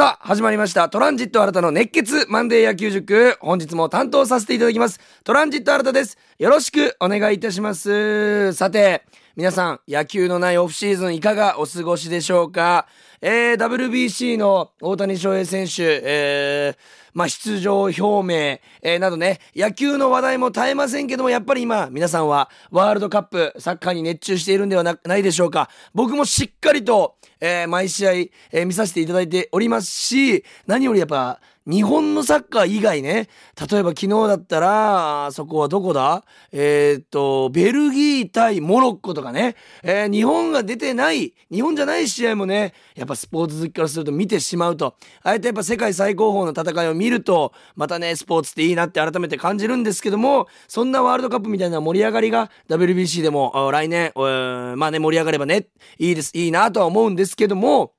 さあ、始まりました。トランジット新たの熱血マンデー野球塾。本日も担当させていただきます。トランジット新たです。よろしくお願いいたします。さて、皆さん、野球のないオフシーズンいかがお過ごしでしょうか？えー、WBC の大谷翔平選手、えー、まあ、出場表明、えー、などね、野球の話題も絶えませんけども、やっぱり今、皆さんはワールドカップ、サッカーに熱中しているんではないでしょうか。僕もしっかりと、えー、毎試合、えー、見させていただいておりますし、何よりやっぱ、日本のサッカー以外ね、例えば昨日だったら、そこはどこだ？えー、っと、ベルギー対モロッコとかね、えー、日本が出てない、日本じゃない試合もね、やっぱスポーツ好きからすると見てしまうと、あえてやっぱ世界最高峰の戦いを見ると、またね、スポーツっていいなって改めて感じるんですけども、そんなワールドカップみたいな盛り上がりが WBC でも来年、まあね、盛り上がればね、いいです、いいなとは思うんですけども、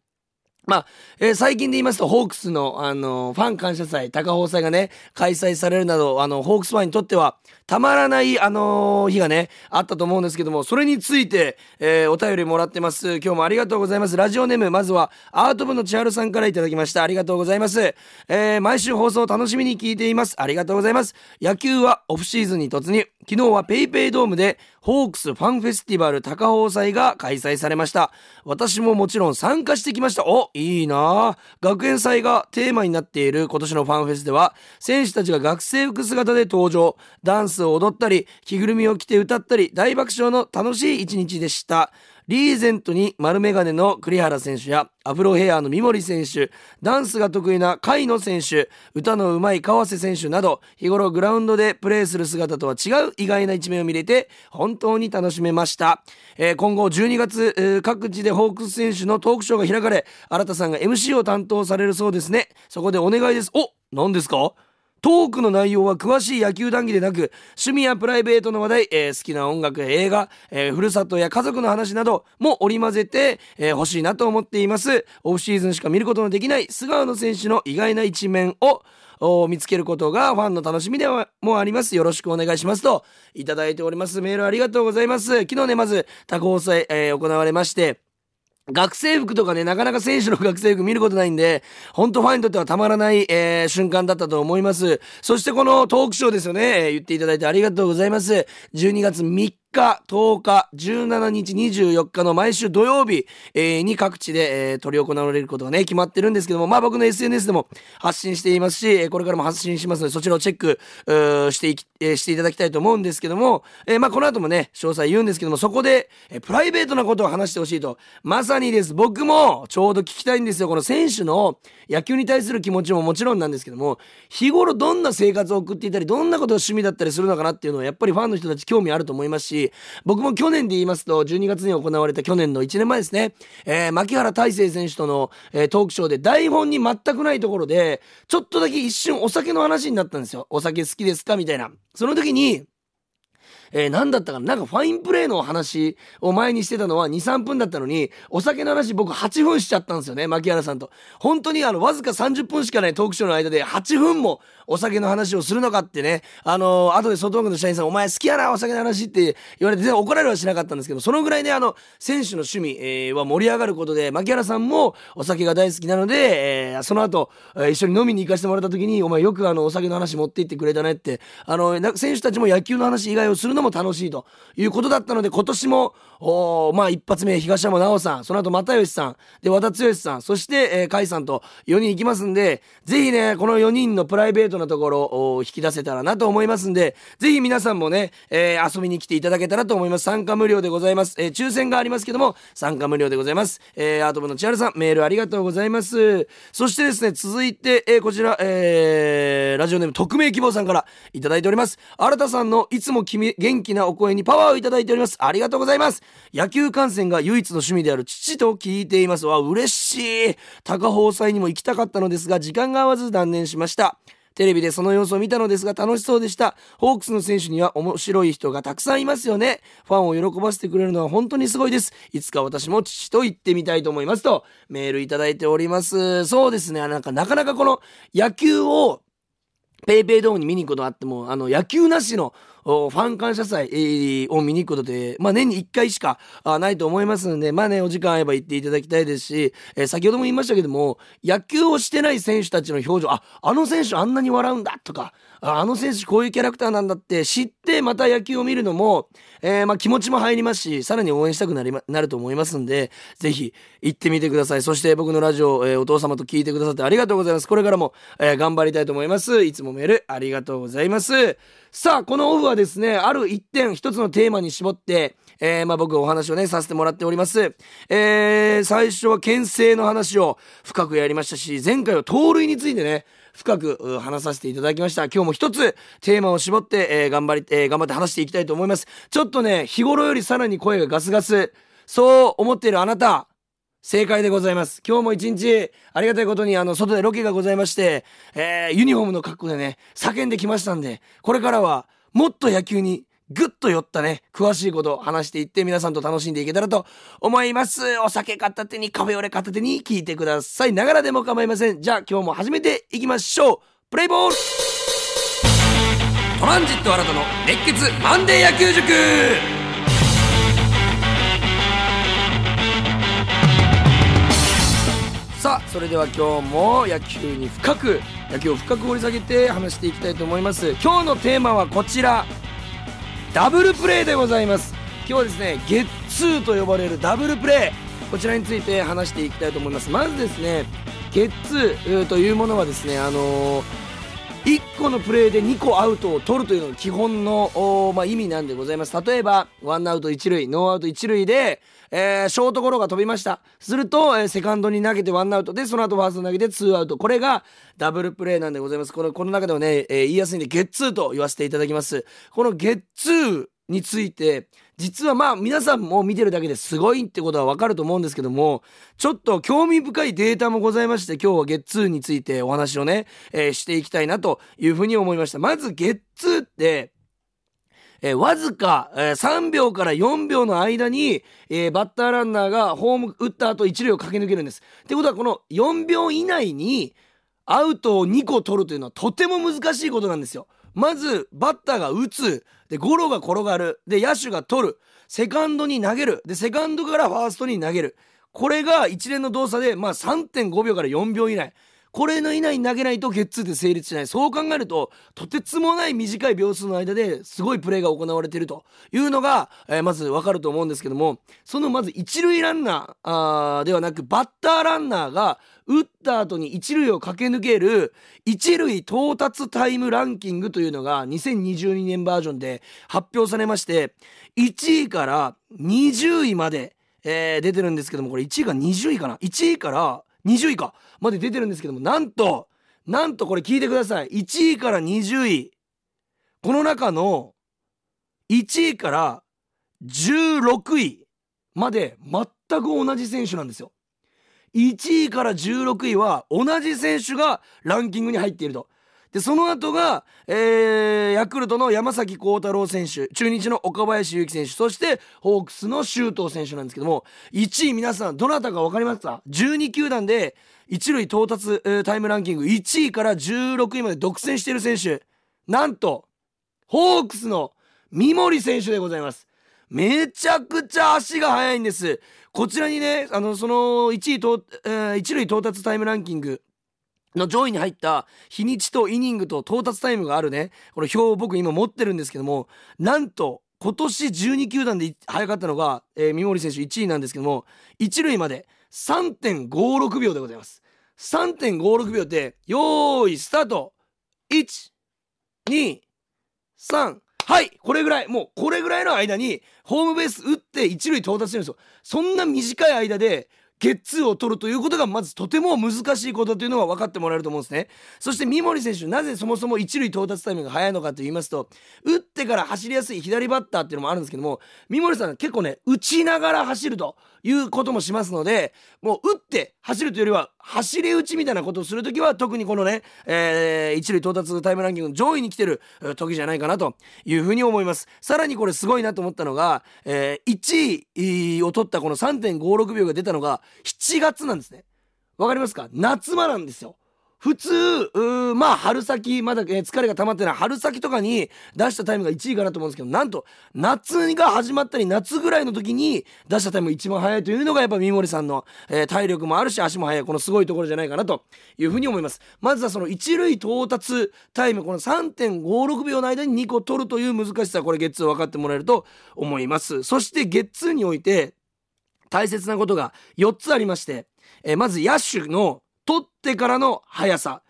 まあ、えー、最近で言いますと、ホークスの、あのー、ファン感謝祭、高放祭がね、開催されるなど、あの、ホークスファンにとっては、たまらない、あのー、日がね、あったと思うんですけども、それについて、えー、お便りもらってます。今日もありがとうございます。ラジオネーム、まずは、アート部の千春さんからいただきました。ありがとうございます。えー、毎週放送楽しみに聞いています。ありがとうございます。野球はオフシーズンに突入。昨日は PayPay ドームで、ホークスファンフェスティバル高放祭が開催されました。私ももちろん参加してきました。お、いいな学園祭がテーマになっている今年のファンフェスでは、選手たちが学生服姿で登場、ダンスを踊ったり、着ぐるみを着て歌ったり、大爆笑の楽しい一日でした。リーゼントに丸メガネの栗原選手やアフロヘアの三森選手、ダンスが得意な甲斐野選手、歌の上手い川瀬選手など、日頃グラウンドでプレーする姿とは違う意外な一面を見れて、本当に楽しめました。えー、今後12月、えー、各地でホークス選手のトークショーが開かれ、新田さんが MC を担当されるそうですね。そこでお願いです。お何ですかトークの内容は詳しい野球談義でなく、趣味やプライベートの話題、えー、好きな音楽や映画、えー、ふるさとや家族の話なども織り交ぜて、えー、欲しいなと思っています。オフシーズンしか見ることのできない菅野選手の意外な一面を見つけることがファンの楽しみでもあります。よろしくお願いしますと、いただいております。メールありがとうございます。昨日ね、まず、多交際、えー、行われまして、学生服とかね、なかなか選手の学生服見ることないんで、ほんとファンにとってはたまらない、えー、瞬間だったと思います。そしてこのトークショーですよね、えー、言っていただいてありがとうございます。12月3日、10日、17日、24日の毎週土曜日、えー、に各地で、えー、取り行われることがね、決まってるんですけども、まあ僕の SNS でも発信していますし、これからも発信しますので、そちらをチェック、していき、えー、していただきたいと思うんですけども、えー、まあこの後もね、詳細言うんですけども、そこで、えー、プライベートなことを話してほしいと、まさにです、僕もちょうど聞きたいんですよ。この選手の野球に対する気持ちももちろんなんですけども、日頃どんな生活を送っていたり、どんなことが趣味だったりするのかなっていうのは、やっぱりファンの人たち興味あると思いますし、僕も去年で言いますと、12月に行われた去年の1年前ですね、えー、牧原大成選手との、えー、トークショーで台本に全くないところで、ちょっとだけ一瞬お酒の話になったんですよ。お酒好きですか？みたいな。その時に、えー、何だったかな？なんかファインプレーの話を前にしてたのは2、3分だったのに、お酒の話僕8分しちゃったんですよね、牧原さんと。本当にあの、わずか30分しかないトークショーの間で8分もお酒の話をするのかってね、あのー、後で外枠の社員さん、お前好きやな、お酒の話って言われて、全然怒られるはしなかったんですけど、そのぐらいね、あの、選手の趣味、えー、は盛り上がることで、牧原さんもお酒が大好きなので、えー、その後、えー、一緒に飲みに行かせてもらった時に、お前よくあの、お酒の話持って行ってくれたねって、あの、選手たちも野球の話以外をするのも楽しいということだったので、今年も、おまあ一発目、東山直さん、その後又吉さん、で、和田剛さん、そして、えー、甲斐さんと4人行きますんで、ぜひね、この4人のプライベートなところを引き出せたらなと思いますんで、ぜひ皆さんもね、えー、遊びに来ていただけたらと思います。参加無料でございます。えー、抽選がありますけども、参加無料でございます。えー、アート部の千春さん、メールありがとうございます。そしてですね、続いて、えー、こちら、えー、ラジオネーム匿名希望さんからいただいております。新田さんのいつも君、元気なお声にパワーをいただいております。ありがとうございます。野球観戦が唯一の趣味である父と聞いています。わ、嬉しい。高放祭にも行きたかったのですが、時間が合わず断念しました。テレビでその様子を見たのですが楽しそうでした。ホークスの選手には面白い人がたくさんいますよね。ファンを喜ばせてくれるのは本当にすごいです。いつか私も父と言ってみたいと思いますとメールいただいております。そうですね。なんかなかなかこの野球をペイペイドームに見に行くことあっても、あの、野球なしのファン感謝祭、を見に行くことで、まあ、年に1回しかないと思いますので、まあね、お時間合えば行っていただきたいですし、えー、先ほども言いましたけども、野球をしてない選手たちの表情、あ、あの選手あんなに笑うんだとか、あの選手こういうキャラクターなんだって知ってまた野球を見るのも、えー、まあ気持ちも入りますし、さらに応援したくなり、ま、なると思いますんで、ぜひ行ってみてください。そして僕のラジオ、えー、お父様と聞いてくださってありがとうございます。これからも、えー、頑張りたいと思います。いつもメールありがとうございます。さあ、このオフははですね、ある一点、一つのテーマに絞って、えー、まあ僕お話をね、させてもらっております。えー、最初は牽制の話を深くやりましたし、前回は盗塁についてね、深く話させていただきました。今日も一つテーマを絞って、えー、頑張り、えー、頑張って話していきたいと思います。ちょっとね、日頃よりさらに声がガスガス、そう思っているあなた、正解でございます。今日も一日、ありがたいことに、あの、外でロケがございまして、えー、ユニフォームの格好でね、叫んできましたんで、これからは、もっと野球にぐっと寄ったね、詳しいことを話していって皆さんと楽しんでいけたらと思います。お酒片手にカフェオレ片手に聞いてください。ながらでも構いません。じゃあ今日も始めていきましょう。プレイボールトランジット新たの熱血マンデー野球塾それでは今日も野球に深く野球を深く掘り下げて話していきたいと思います。今日のテーマはこちら。ダブルプレーでございます。今日はですねゲッツーと呼ばれるダブルプレーこちらについて話していきたいと思います。まずですねゲッツーというものはですねあのー、1個のプレーで2個アウトを取るというのが基本の、まあ、意味なんでございます。例えばワンアウト1塁ノーアウト1塁で、えー、ショートゴロが飛びました。すると、えー、セカンドに投げてワンアウト。でその後ファースト投げてツーアウト。これがダブルプレーなんでございます。このこの中ではね、えー、言いやすいんでゲッツーと言わせていただきます。このゲッツーについて実はまあ皆さんも見てるだけですごいってことはわかると思うんですけどもちょっと興味深いデータもございまして今日はゲッツーについてお話をね、えー、していきたいなというふうに思いました。まずゲッツーってえー、わずか、えー、3秒から4秒の間に、えー、バッターランナーがホーム打った後1塁を駆け抜けるんです。ってことはこの4秒以内にアウトを2個取るというのはとても難しいことなんですよ。まずバッターが打つ。でゴロが転がる。で野手が取る。セカンドに投げる。でセカンドからファーストに投げる。これが一連の動作でまあ3.5秒から4秒以内。これの以内に投げないとゲッツーで成立しない。そう考えるととてつもない短い秒数の間ですごいプレーが行われているというのが、えー、まずわかると思うんですけどもそのまず一塁ランナーーではなくバッターランナーが打った後に一塁を駆け抜ける一塁到達タイムランキングというのが2022年バージョンで発表されまして1位から20位まで、えー、出てるんですけどもこれ1位が20位かな？1位から20位かまで出てるんですけどもなんとなんとこれ聞いてください1位から20位この中の1位から16位まで全く同じ選手なんですよ。1位から16位は同じ選手がランキングに入っていると。で、その後が、えー、ヤクルトの山崎幸太郎選手、中日の岡林勇希選手、そしてホークスの周東選手なんですけども、1位皆さんどなたか分かりますか ?12 球団で一塁到達、えー、タイムランキング1位から16位まで独占している選手、なんと、ホークスの三森選手でございます。めちゃくちゃ足が速いんです。こちらにね、あの、その1位と、えー、一塁到達タイムランキング、の上位に入った日にちとイニングと到達タイムがあるね、この表を僕今持ってるんですけども、なんと今年12球団で早かったのが、えー、三森選手1位なんですけども、1塁まで3.56秒でございます。3.56秒で、よーい、スタート !1、2、3、はい、これぐらい、もうこれぐらいの間に、ホームベース打って一塁到達してるんですよ。そんな短い間で、ゲッツーを取るということがまずとても難しいことというのは分かってもらえると思うんですね。そして三森選手、なぜそもそも一塁到達タイミングが早いのかと言いますと、打ってから走りやすい左バッターっていうのもあるんですけども、三森さん結構ね、打ちながら走るということもしますので、もう打って走るというよりは、走り打ちみたいなことをするときは、特にこのね、えー、一塁到達タイムランキングの上位に来てる時じゃないかなというふうに思います。さらにこれすごいなと思ったのが、えー、1位を取ったこの3.56秒が出たのが7月なんですね。わかりますか？夏場なんですよ。普通まあ春先まだ、えー、疲れが溜まってない。春先とかに出したタイムが1位かなと思うんですけどなんと夏が始まったり夏ぐらいの時に出したタイムが一番速いというのがやっぱ三森さんの、えー、体力もあるし足も速いこのすごいところじゃないかなというふうに思います。まずはその一塁到達タイムこの3.56秒の間に2個取るという難しさこれゲッツー分かってもらえると思います。そしてゲッツーにおいて大切なことが4つありまして、えー、まず野手の取ってからの速さ。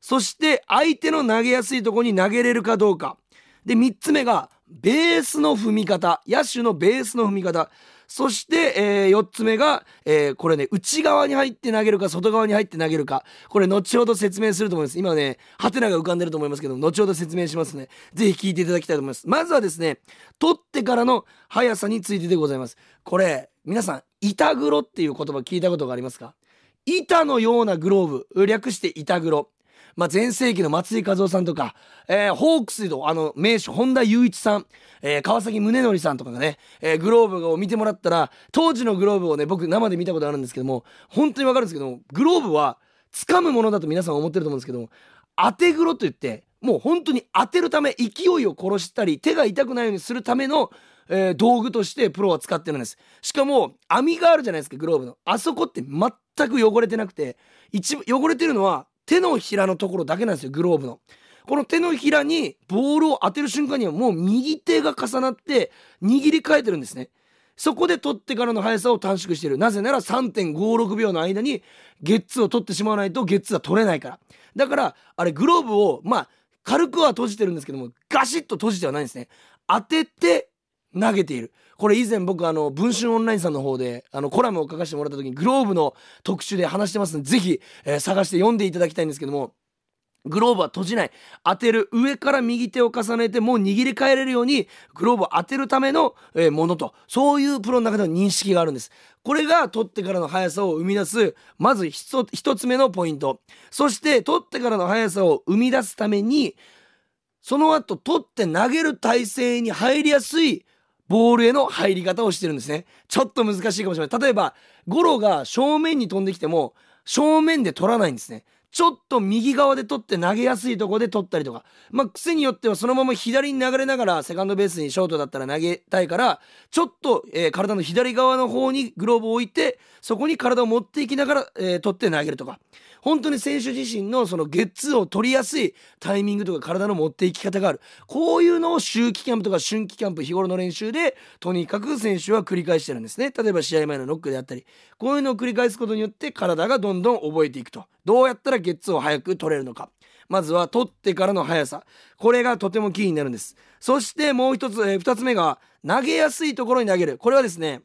そして相手の投げやすいとこに投げれるかどうか。で、3つ目が、ベースの踏み方。野手のベースの踏み方。そして、えー、4つ目が、えー、これね、内側に入って投げるか、外側に入って投げるか。これ、後ほど説明すると思います。今ね、ハテナが浮かんでると思いますけど、後ほど説明しますね。ぜひ聞いていただきたいと思います。まずはですね、取ってからの速さについてでございます。これ、皆さん、板黒っていう言葉聞いたことがありますか？板のようなグローブ、略して板黒。まあ、前世紀の松井和夫さんとか、えー、ホークスのあの名手本田雄一さん、えー、川崎宗則さんとかがね、えー、グローブを見てもらったら、当時のグローブをね、僕生で見たことあるんですけども、本当にわかるんですけども、グローブは掴むものだと皆さん思ってると思うんですけども、当て黒といって、もう本当に当てるため、勢いを殺したり、手が痛くないようにするための、えー、道具としてプロは使ってるんです。しかも、網があるじゃないですか、グローブの。あそこって全く汚れてなくて、一、汚れてるのは手のひらのところだけなんですよ、グローブの。この手のひらにボールを当てる瞬間にはもう右手が重なって握り替えてるんですね。そこで取ってからの速さを短縮している。なぜなら3.56秒の間にゲッツーを取ってしまわないとゲッツーは取れないから。だから、あれグローブを、まあ、軽くは閉じてるんですけども、ガシッと閉じてはないんですね。当てて投げている。これ以前僕あの、文春オンラインさんの方で、あの、コラムを書かせてもらった時にグローブの特集で話してますので、ぜひ、えー、探して読んでいただきたいんですけども、グローブは閉じない。当てる。上から右手を重ねてもう握り替えれるように、グローブを当てるための、えー、ものと、そういうプロの中での認識があるんです。これが取ってからの速さを生み出す、まず一つ目のポイント。そして、取ってからの速さを生み出すために、その後、取って投げる体勢に入りやすいボールへの入り方をしてるんですね。ちょっと難しいかもしれない。例えば、ゴロが正面に飛んできても、正面で取らないんですね。ちょっと右側で取って投げやすいとこで取ったりとか。まあ、癖によってはそのまま左に流れながらセカンドベースにショートだったら投げたいから、ちょっと、えー、体の左側の方にグローブを置いて、そこに体を持っていきながら、えー、取って投げるとか。本当に選手自身のそのゲッツーを取りやすいタイミングとか体の持っていき方がある。こういうのを秋季キャンプとか春季キャンプ日頃の練習でとにかく選手は繰り返してるんですね。例えば試合前のノックであったり、こういうのを繰り返すことによって体がどんどん覚えていくと。どうやったらゲッツーを早く取れるのか。まずは取ってからの速さ。これがとてもキーになるんです。そしてもう一つ、えー、二つ目が投げやすいところに投げる。これはですね、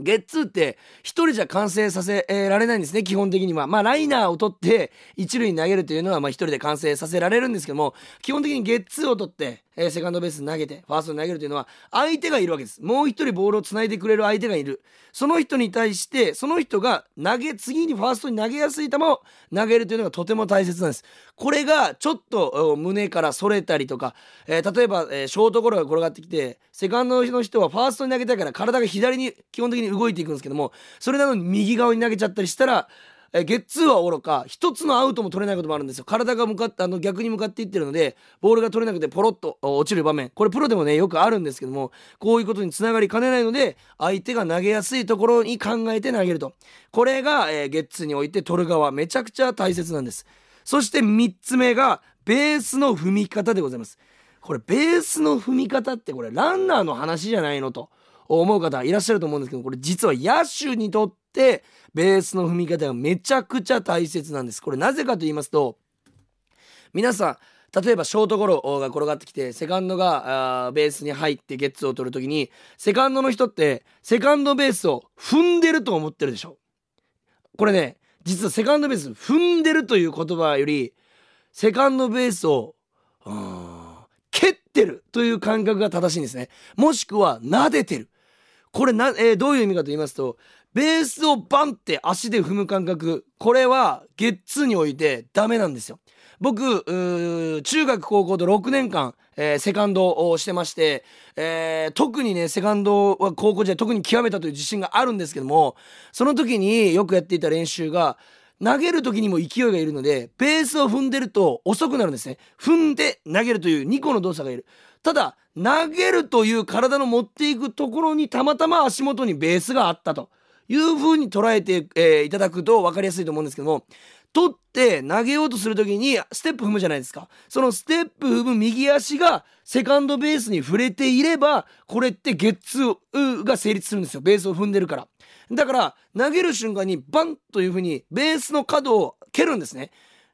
ゲッツーって一人じゃ完成させられないんですね、基本的には。まあ、ライナーを取って一塁に投げるというのは、まあ一人で完成させられるんですけども、基本的にゲッツーを取って、えー、セカンドベース投げて、ファーストに投げるというのは、相手がいるわけです。もう一人ボールを繋いでくれる相手がいる。その人に対して、その人が投げ、次にファーストに投げやすい球を投げるというのがとても大切なんです。これがちょっと胸から反れたりとか、えー、例えば、えー、ショートゴロが転がってきて、セカンドの人はファーストに投げたいから体が左に基本的に動いていくんですけども、それなのに右側に投げちゃったりしたら、えゲッツーはおろか。一つのアウトも取れないこともあるんですよ。体が向かってあの逆に向かっていってるのでボールが取れなくてポロッと落ちる場面。これプロでもねよくあるんですけどもこういうことにつながりかねないので相手が投げやすいところに考えて投げると。これが、え、ゲッツーにおいて取る側。めちゃくちゃ大切なんです。そして3つ目がベースの踏み方でございます。これベースの踏み方ってこれランナーの話じゃないのと思う方いらっしゃると思うんですけどこれ実は野手にとってベースの踏み方がめちゃくちゃ大切なんです。これなぜかと言いますと皆さん例えばショートゴロが転がってきてセカンドがベースに入ってゲッツを取る時にセカンドの人ってセカンドベースを踏んでると思ってるでしょ。これね実はセカンドベース踏んでるという言葉よりセカンドベースを蹴ってるという感覚が正しいんですね。もしくは撫でてる。これな、えー、どういう意味かと言いますとベースをバンって足で踏む感覚。これはゲッツーにおいてダメなんですよ。僕中学高校と6年間、えー、セカンドをしてまして、えー、特にねセカンドは高校時代特に極めたという自信があるんですけどもその時によくやっていた練習が投げる時にも勢いがいるのでベースを踏んでると遅くなるんですね。踏んで投げるという2個の動作がいる。ただ投げるという体の持っていくところにたまたま足元にベースがあったと。いう風に捉えて、えー、いただくと分かりやすいと思うんですけども取って投げようとする時にステップ踏むじゃないですか。そのステップ踏む右足がセカンドベースに触れていればこれってゲッツーが成立するんですよ。ベースを踏んでるから。だから投げる瞬間にバンという風にベースの角を蹴るんですね。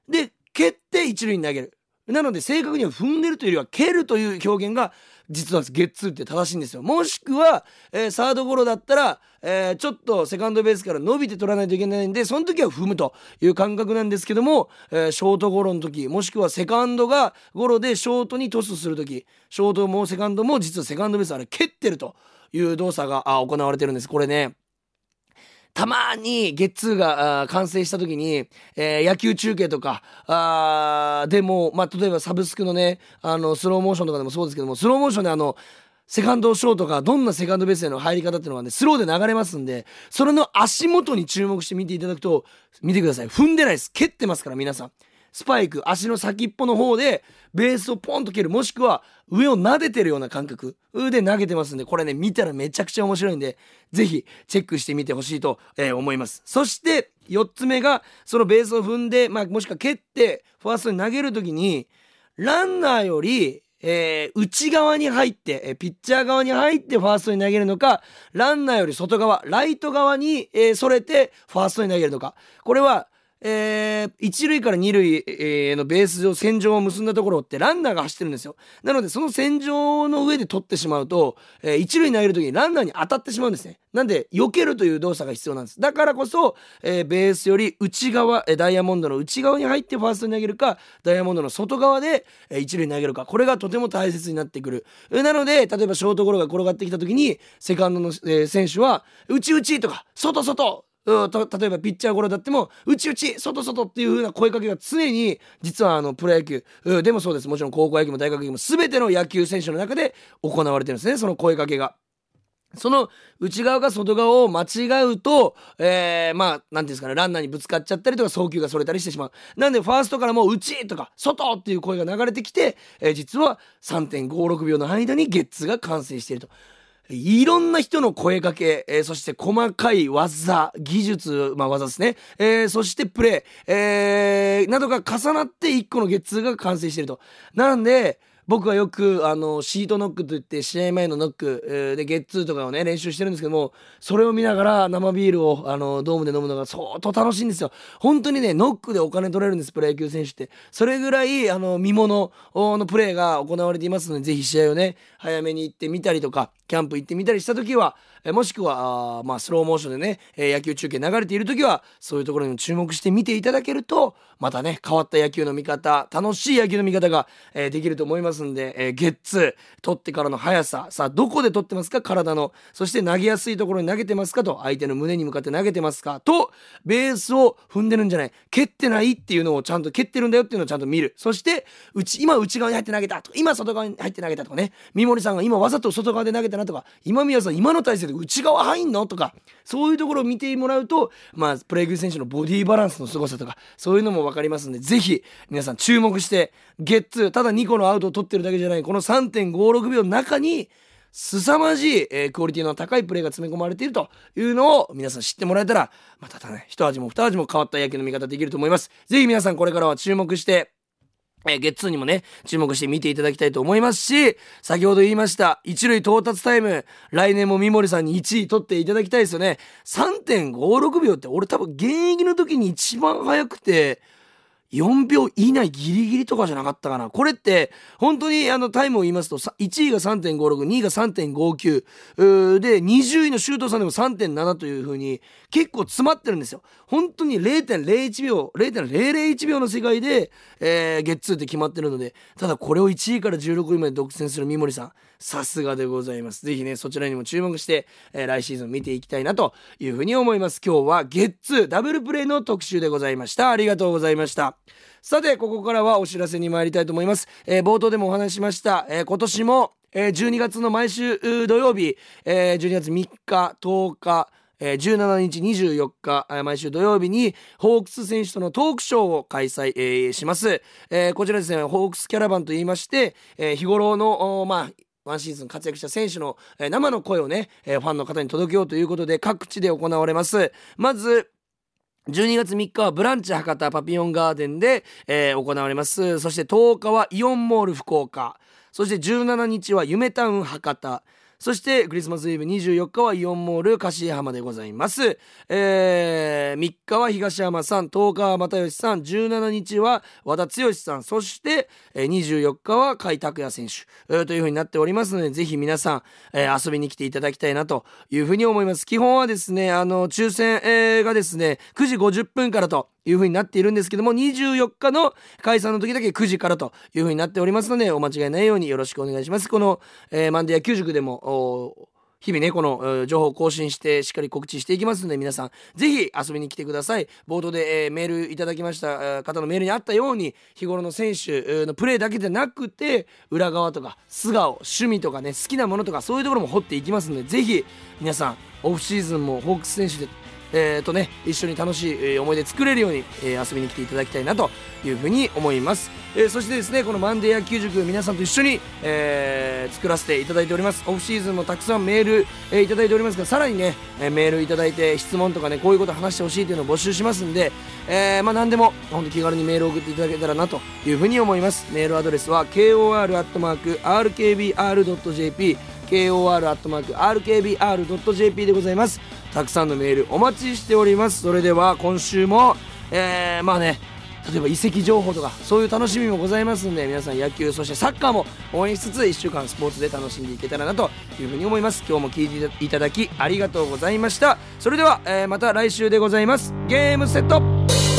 で蹴って一塁に投げる。なので正確には踏んでるというよりは蹴るという表現が実はゲッツーって正しいんですよ。もしくは、えー、サードゴロだったら、えー、ちょっとセカンドベースから伸びて取らないといけないんでその時は踏むという感覚なんですけども、えー、ショートゴロの時もしくはセカンドがゴロでショートにトスする時ショートもセカンドも実はセカンドベースあれ蹴ってるという動作が行われてるんです。これね。たまにゲッツーが完成した時に、えー、野球中継とか、あでも、まあ、例えばサブスクのね、あの、スローモーションとかでもそうですけども、スローモーションであの、セカンドショーとかどんなセカンドベースへの入り方っていうのがね、スローで流れますんで、それの足元に注目して見ていただくと、見てください。踏んでないです。蹴ってますから、皆さん。スパイク足の先っぽの方でベースをポンと蹴るもしくは上を撫でてるような感覚で投げてますんでこれね見たらめちゃくちゃ面白いんで是非チェックしてみてほしいと、えー、思いますそして4つ目がそのベースを踏んで、まあ、もしくは蹴ってファーストに投げる時にランナーよりえー、内側に入って、えーピッチャー側に入ってファーストに投げるのか、ランナーより外側、ライト側に、えー、それてファーストに投げるのか。これは、えー、一塁から二塁、えー、のベース上、線上を結んだところってランナーが走ってるんですよ。なので、その線上の上で取ってしまうと、えー、一塁に投げるときにランナーに当たってしまうんですね。なんで、避けるという動作が必要なんです。だからこそ、えー、ベースより内側、え、ダイヤモンドの内側に入ってファーストに投げるか、ダイヤモンドの外側で、え、一塁に投げるか。これがとても大切になってくる。なので、例えばショートゴロが転がってきたときに、セカンドの、え、選手は、内々とか、外外うと例えばピッチャーゴロだっても内内外外っていう風な声かけが常に実はあのプロ野球でもそうですもちろん高校野球も大学野球も全ての野球選手の中で行われてるんですねその声かけが。その内側か外側を間違うと、えー、まあ、なんていうんですかね、ランナーにぶつかっちゃったりとか、送球がそれたりしてしまう。なんで、ファーストからもう内とか、外っていう声が流れてきて、えー、実は3.56秒の間にゲッツが完成していると。いろんな人の声かけ、えー、そして細かい技、技術、まあ技ですね、えー、そしてプレー、えー、などが重なって一個のゲッツーが完成していると。なんで、僕はよくあのシートノックといって試合前のノック、えー、でゲッツーとかをね練習してるんですけどもそれを見ながら生ビールをあのドームで飲むのが相当楽しいんですよ。本当にねノックでお金取れるんですプロ野球選手って。それぐらいあの見物のプレーが行われていますのでぜひ試合をね早めに行ってみたりとかキャンプ行ってみたりした時はえもしくはあまあスローモーションでね、え、野球中継流れている時はそういうところにも注目して見ていただけるとまたね変わった野球の見方楽しい野球の見方が、え、できると思いますんで、え、ゲッツー取ってからの速ささあどこで取ってますか体のそして投げやすいところに投げてますかと相手の胸に向かって投げてますかとベースを踏んでるんじゃない蹴ってないっていうのをちゃんと蹴ってるんだよっていうのをちゃんと見る。そして内今内側に入って投げたと今外側に入って投げたとかね三森さんが今わざと外側で投げたなとか今宮さん今の体勢で内側入んの？とかそういうところを見てもらうとまあプロ野球選手のボディバランスの凄さとかそういうのも分かりますんでぜひ皆さん注目してゲッツーただ2個のアウトを取ってるだけじゃないこの3.56秒の中に凄まじい、えー、クオリティの高いプレーが詰め込まれているというのを皆さん知ってもらえたら、またね、一味も二味も変わった野球の見方できると思います。ぜひ皆さんこれからは注目してえー、ゲッツーにもね、注目して見ていただきたいと思いますし、先ほど言いました、一塁到達タイム、来年も三森さんに1位取っていただきたいですよね。3.56秒って俺多分現役の時に一番早くて、4秒以内ギリギリとかじゃなかったかな。これって、本当にあのタイムを言いますと、1位が3.56、2位が3.59、で、20位の周東さんでも3.7という風に、結構詰まってるんですよ。本当に0.01秒、0.001秒の世界で、えー、ゲッツーって決まってるので、ただこれを1位から16位まで独占する三森さん、さすがでございます。ぜひね、そちらにも注目して、えー、来シーズン見ていきたいなという風に思います。今日はゲッツーダブルプレイの特集でございました。ありがとうございました。さて、ここからはお知らせに参りたいと思います。えー、冒頭でもお話ししました、えー、今年も、えー、12月の毎週土曜日、えー、12月3日、10日、えー、17日24日、毎週土曜日にホークス選手とのトークショーを開催、えー、します、えー、こちらですねホークスキャラバンと言いまして、えー、日頃のまあワンシーズン活躍した選手の、えー、生の声をね、えー、ファンの方に届けようということで各地で行われます。まず、12月3日はブランチ博多パピオンガーデンで、えー、行われます。そして10日はイオンモール福岡。そして17日は夢タウン博多。そしてクリスマスイブ24日はイオンモール柏浜でございます。えー、3日は東山さん、10日は又吉さん、17日は和田剛さん、そして24日は甲斐拓也選手、という風になっておりますので、ぜひ皆さん、えー、遊びに来ていただきたいなというふうに思います。基本はですね、あの、抽選、がですね、9時50分からという風になっているんですけども、24日の解散の時だけ9時からという風になっておりますので、お間違いないようによろしくお願いします。この、えー、マンデー野球塾でも、日々ね、この情報を更新してしっかり告知していきますので、皆さん、ぜひ遊びに来てください。冒頭で、えー、メールいただきました方のメールにあったように、日頃の選手のプレーだけでなくて、裏側とか、素顔、趣味とかね、好きなものとか、そういうところも掘っていきますので、ぜひ、皆さん、オフシーズンもホークス選手でえー、とね一緒に楽しい思い出作れるように、えー、遊びに来ていただきたいなというふうに思います、えー、そしてですねこのマンデー野球塾皆さんと一緒に、えー、作らせていただいております。オフシーズンもたくさんメール、えー、いただいておりますがさらにね、えー、メールいただいて質問とかねこういうこと話してほしいというのを募集しますんで、えー、まあ何でも本当気軽にメールを送っていただけたらなというふうに思います。メールアドレスは kor.rkbr.jp kor.rkbr.jp でございます。たくさんのメールお待ちしております。それでは今週もえー、まあね例えば移籍情報とかそういう楽しみもございますんで皆さん野球そしてサッカーも応援しつつ1週間スポーツで楽しんでいけたらなというふうに思います。今日も聞いていただきありがとうございました。それでは、えー、また来週でございます。ゲームセット。